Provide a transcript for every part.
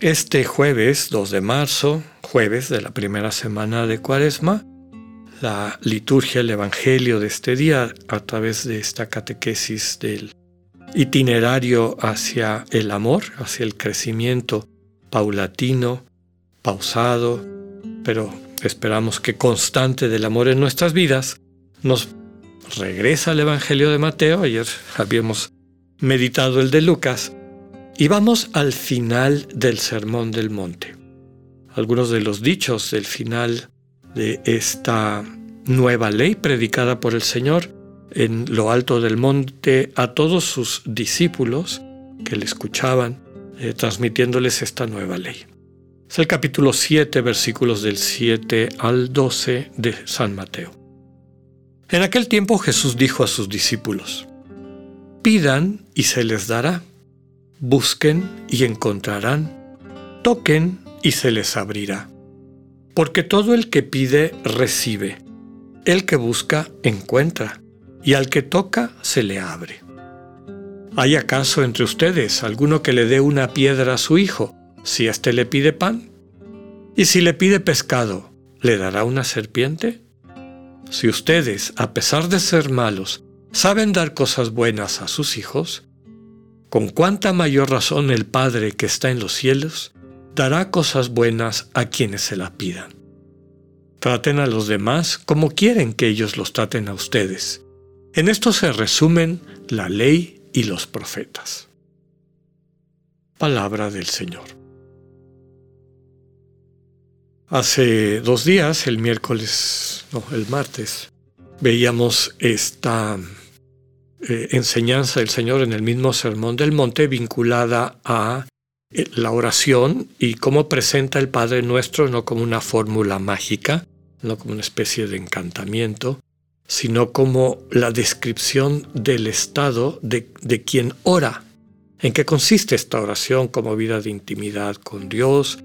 Este jueves 2 de marzo, jueves de la primera semana de Cuaresma, la liturgia, el Evangelio de este día a través de esta catequesis del itinerario hacia el amor, hacia el crecimiento paulatino, pausado, pero esperamos que constante del amor en nuestras vidas, nos regresa al Evangelio de Mateo, ayer habíamos meditado el de Lucas, y vamos al final del Sermón del Monte. Algunos de los dichos del final de esta nueva ley predicada por el Señor en lo alto del monte a todos sus discípulos que le escuchaban, eh, transmitiéndoles esta nueva ley. Es el capítulo 7, versículos del 7 al 12 de San Mateo. En aquel tiempo Jesús dijo a sus discípulos, Pidan y se les dará, busquen y encontrarán, toquen y se les abrirá. Porque todo el que pide recibe, el que busca encuentra, y al que toca se le abre. ¿Hay acaso entre ustedes alguno que le dé una piedra a su hijo si éste le pide pan? ¿Y si le pide pescado, le dará una serpiente? Si ustedes, a pesar de ser malos, saben dar cosas buenas a sus hijos, con cuánta mayor razón el Padre que está en los cielos dará cosas buenas a quienes se la pidan. Traten a los demás como quieren que ellos los traten a ustedes. En esto se resumen la ley y los profetas. Palabra del Señor. Hace dos días, el miércoles, no, el martes, veíamos esta eh, enseñanza del Señor en el mismo Sermón del Monte vinculada a eh, la oración y cómo presenta el Padre Nuestro no como una fórmula mágica, no como una especie de encantamiento, sino como la descripción del estado de, de quien ora. ¿En qué consiste esta oración como vida de intimidad con Dios,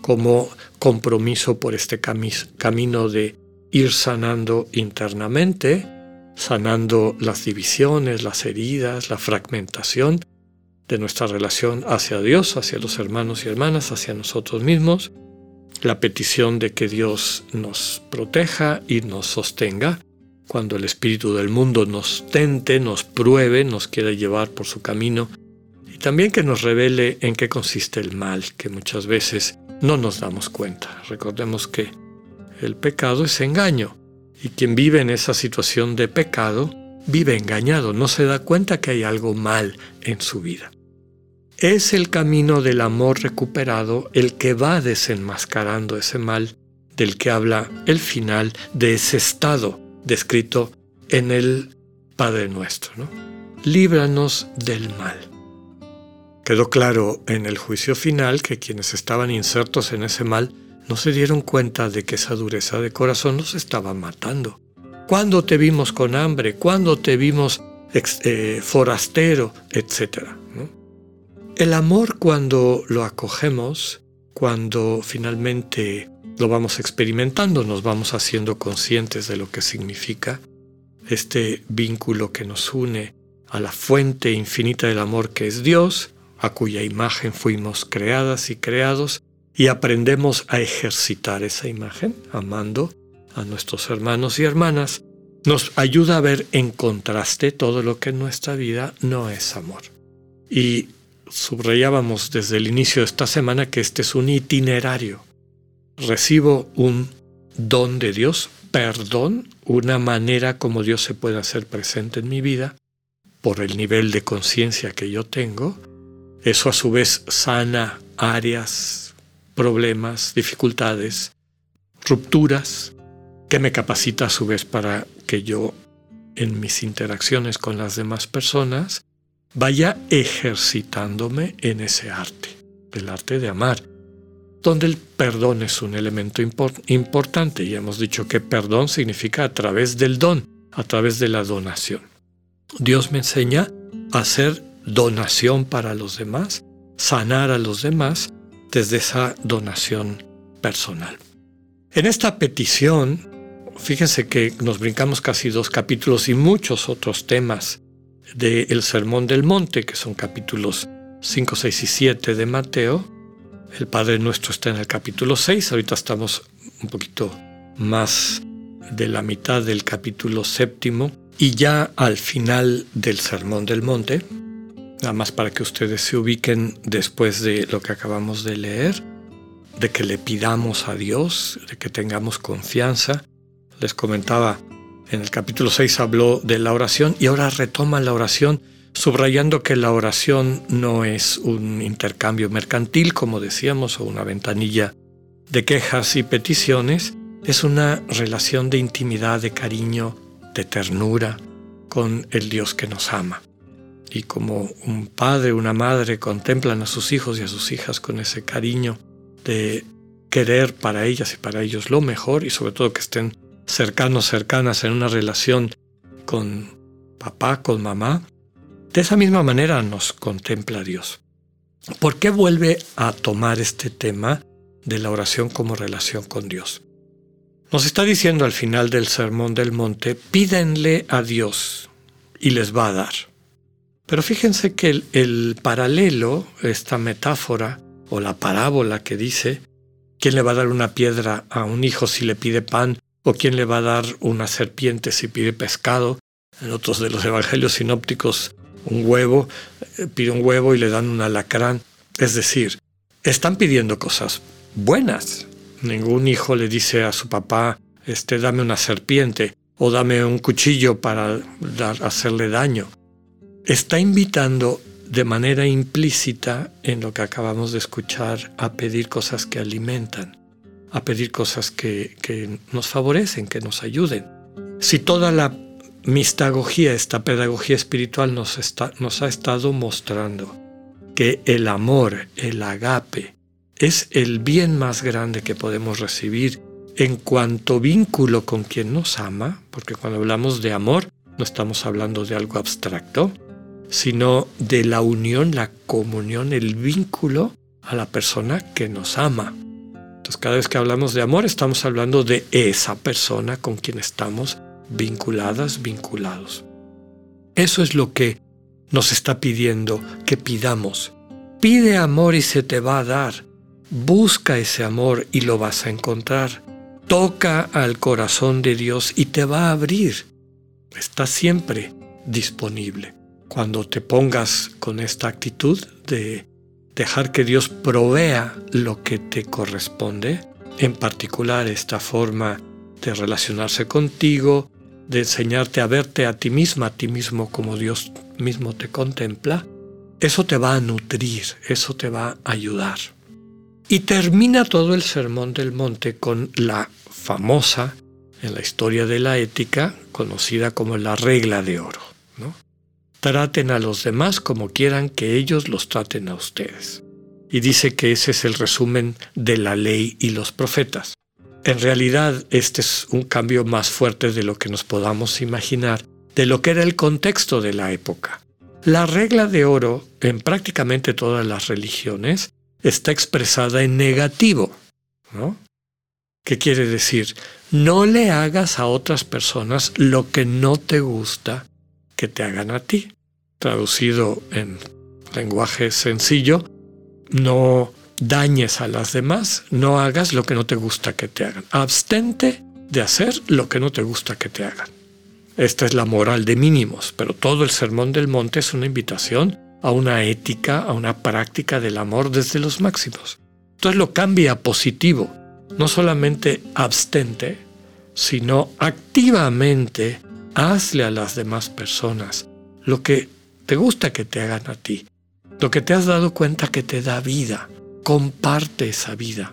como compromiso por este camino de ir sanando internamente, sanando las divisiones, las heridas, la fragmentación de nuestra relación hacia Dios, hacia los hermanos y hermanas, hacia nosotros mismos, la petición de que Dios nos proteja y nos sostenga cuando el espíritu del mundo nos tente, nos pruebe, nos quiera llevar por su camino y también que nos revele en qué consiste el mal que muchas veces no nos damos cuenta. Recordemos que el pecado es engaño y quien vive en esa situación de pecado vive engañado, no se da cuenta que hay algo mal en su vida. Es el camino del amor recuperado el que va desenmascarando ese mal del que habla el final de ese estado descrito en el Padre nuestro. ¿no? Líbranos del mal. Quedó claro en el juicio final que quienes estaban insertos en ese mal no se dieron cuenta de que esa dureza de corazón nos estaba matando. ¿Cuándo te vimos con hambre? ¿Cuándo te vimos eh, forastero? Etcétera. El amor cuando lo acogemos, cuando finalmente lo vamos experimentando, nos vamos haciendo conscientes de lo que significa este vínculo que nos une a la fuente infinita del amor que es Dios, a cuya imagen fuimos creadas y creados, y aprendemos a ejercitar esa imagen, amando a nuestros hermanos y hermanas, nos ayuda a ver en contraste todo lo que en nuestra vida no es amor. Y subrayábamos desde el inicio de esta semana que este es un itinerario. Recibo un don de Dios, perdón, una manera como Dios se puede hacer presente en mi vida por el nivel de conciencia que yo tengo. Eso a su vez sana áreas, problemas, dificultades, rupturas, que me capacita a su vez para que yo en mis interacciones con las demás personas vaya ejercitándome en ese arte, el arte de amar. donde el perdón es un elemento importante. Y hemos dicho que perdón significa a través del don, a través de la donación. Dios me enseña a hacer donación para los demás, sanar a los demás desde esa donación personal. En esta petición, fíjense que nos brincamos casi dos capítulos y muchos otros temas del Sermón del Monte, que son capítulos 5, 6 y 7 de Mateo. El Padre Nuestro está en el capítulo 6, ahorita estamos un poquito más de la mitad del capítulo séptimo y ya al final del Sermón del Monte, nada más para que ustedes se ubiquen después de lo que acabamos de leer, de que le pidamos a Dios, de que tengamos confianza. Les comentaba, en el capítulo 6 habló de la oración y ahora retoma la oración, subrayando que la oración no es un intercambio mercantil, como decíamos, o una ventanilla de quejas y peticiones, es una relación de intimidad, de cariño, de ternura con el Dios que nos ama. Y como un padre, una madre contemplan a sus hijos y a sus hijas con ese cariño de querer para ellas y para ellos lo mejor y sobre todo que estén cercanos, cercanas en una relación con papá, con mamá, de esa misma manera nos contempla Dios. ¿Por qué vuelve a tomar este tema de la oración como relación con Dios? Nos está diciendo al final del Sermón del Monte, pídenle a Dios y les va a dar. Pero fíjense que el, el, paralelo, esta metáfora o la parábola que dice, ¿quién le va a dar una piedra a un hijo si le pide pan? ¿O quién le va a dar una serpiente si pide pescado? En otros de los evangelios sinópticos, un huevo, eh, pide un huevo y le dan un alacrán. Es decir, están pidiendo cosas buenas, Ningún hijo le dice a su papá, este, dame una serpiente o dame un cuchillo para hacerle daño. Está invitando de manera implícita en lo que acabamos de escuchar a pedir cosas que alimentan, a pedir cosas que, nos favorecen, que nos ayuden. Si toda la mistagogía, esta pedagogía espiritual nos, nos ha estado mostrando que el amor, el agape, es el bien más grande que podemos recibir en cuanto vínculo con quien nos ama, porque cuando hablamos de amor no estamos hablando de algo abstracto, sino de la unión, la comunión, el vínculo a la persona que nos ama. Entonces cada vez que hablamos de amor estamos hablando de esa persona con quien estamos vinculadas, vinculados. Eso es lo que nos está pidiendo que pidamos. Pide amor y se te va a dar. Busca ese amor y lo vas a encontrar. Toca al corazón de Dios y te va a abrir. Está siempre disponible. Cuando te pongas con esta actitud de dejar que Dios provea lo que te corresponde, en particular esta forma de relacionarse contigo, de enseñarte a verte a ti misma, a ti mismo como Dios mismo te contempla, eso te va a nutrir, eso te va a ayudar. Y termina todo el Sermón del Monte con la famosa, en la historia de la ética, conocida como la regla de oro. Traten a los demás como quieran que ellos los traten a ustedes. Y dice que ese es el resumen de la ley y los profetas. En realidad, este es un cambio más fuerte de lo que nos podamos imaginar, de lo que era el contexto de la época. La regla de oro, en prácticamente todas las religiones, está expresada en negativo. ¿no? ¿Qué quiere decir? No le hagas a otras personas lo que no te gusta que te hagan a ti. Traducido en lenguaje sencillo, no dañes a las demás, no hagas lo que no te gusta que te hagan. Abstente de hacer lo que no te gusta que te hagan. Esta es la moral de mínimos, pero todo el Sermón del Monte es una invitación a una ética, a una práctica del amor desde los máximos. Entonces lo cambia a positivo, no solamente abstente, sino activamente hazle a las demás personas lo que te gusta que te hagan a ti, lo que te has dado cuenta que te da vida, comparte esa vida.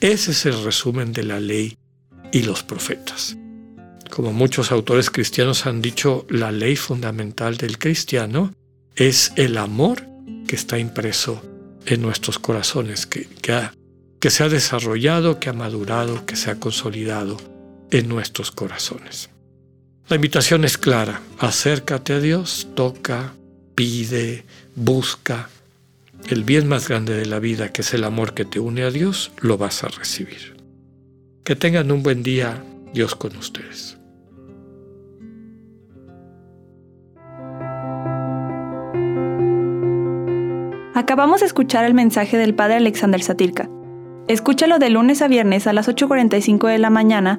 Ese es el resumen de la ley y los profetas. Como muchos autores cristianos han dicho, la ley fundamental del cristiano es el amor que está impreso en nuestros corazones, que, ha que se ha desarrollado, que ha madurado, que se ha consolidado en nuestros corazones. La invitación es clara, acércate a Dios, toca, pide, busca. El bien más grande de la vida, que es el amor que te une a Dios, lo vas a recibir. Que tengan un buen día, Dios con ustedes. Acabamos de escuchar el mensaje del Padre Alexander Satirka. Escúchalo de lunes a viernes a las 8.45 de la mañana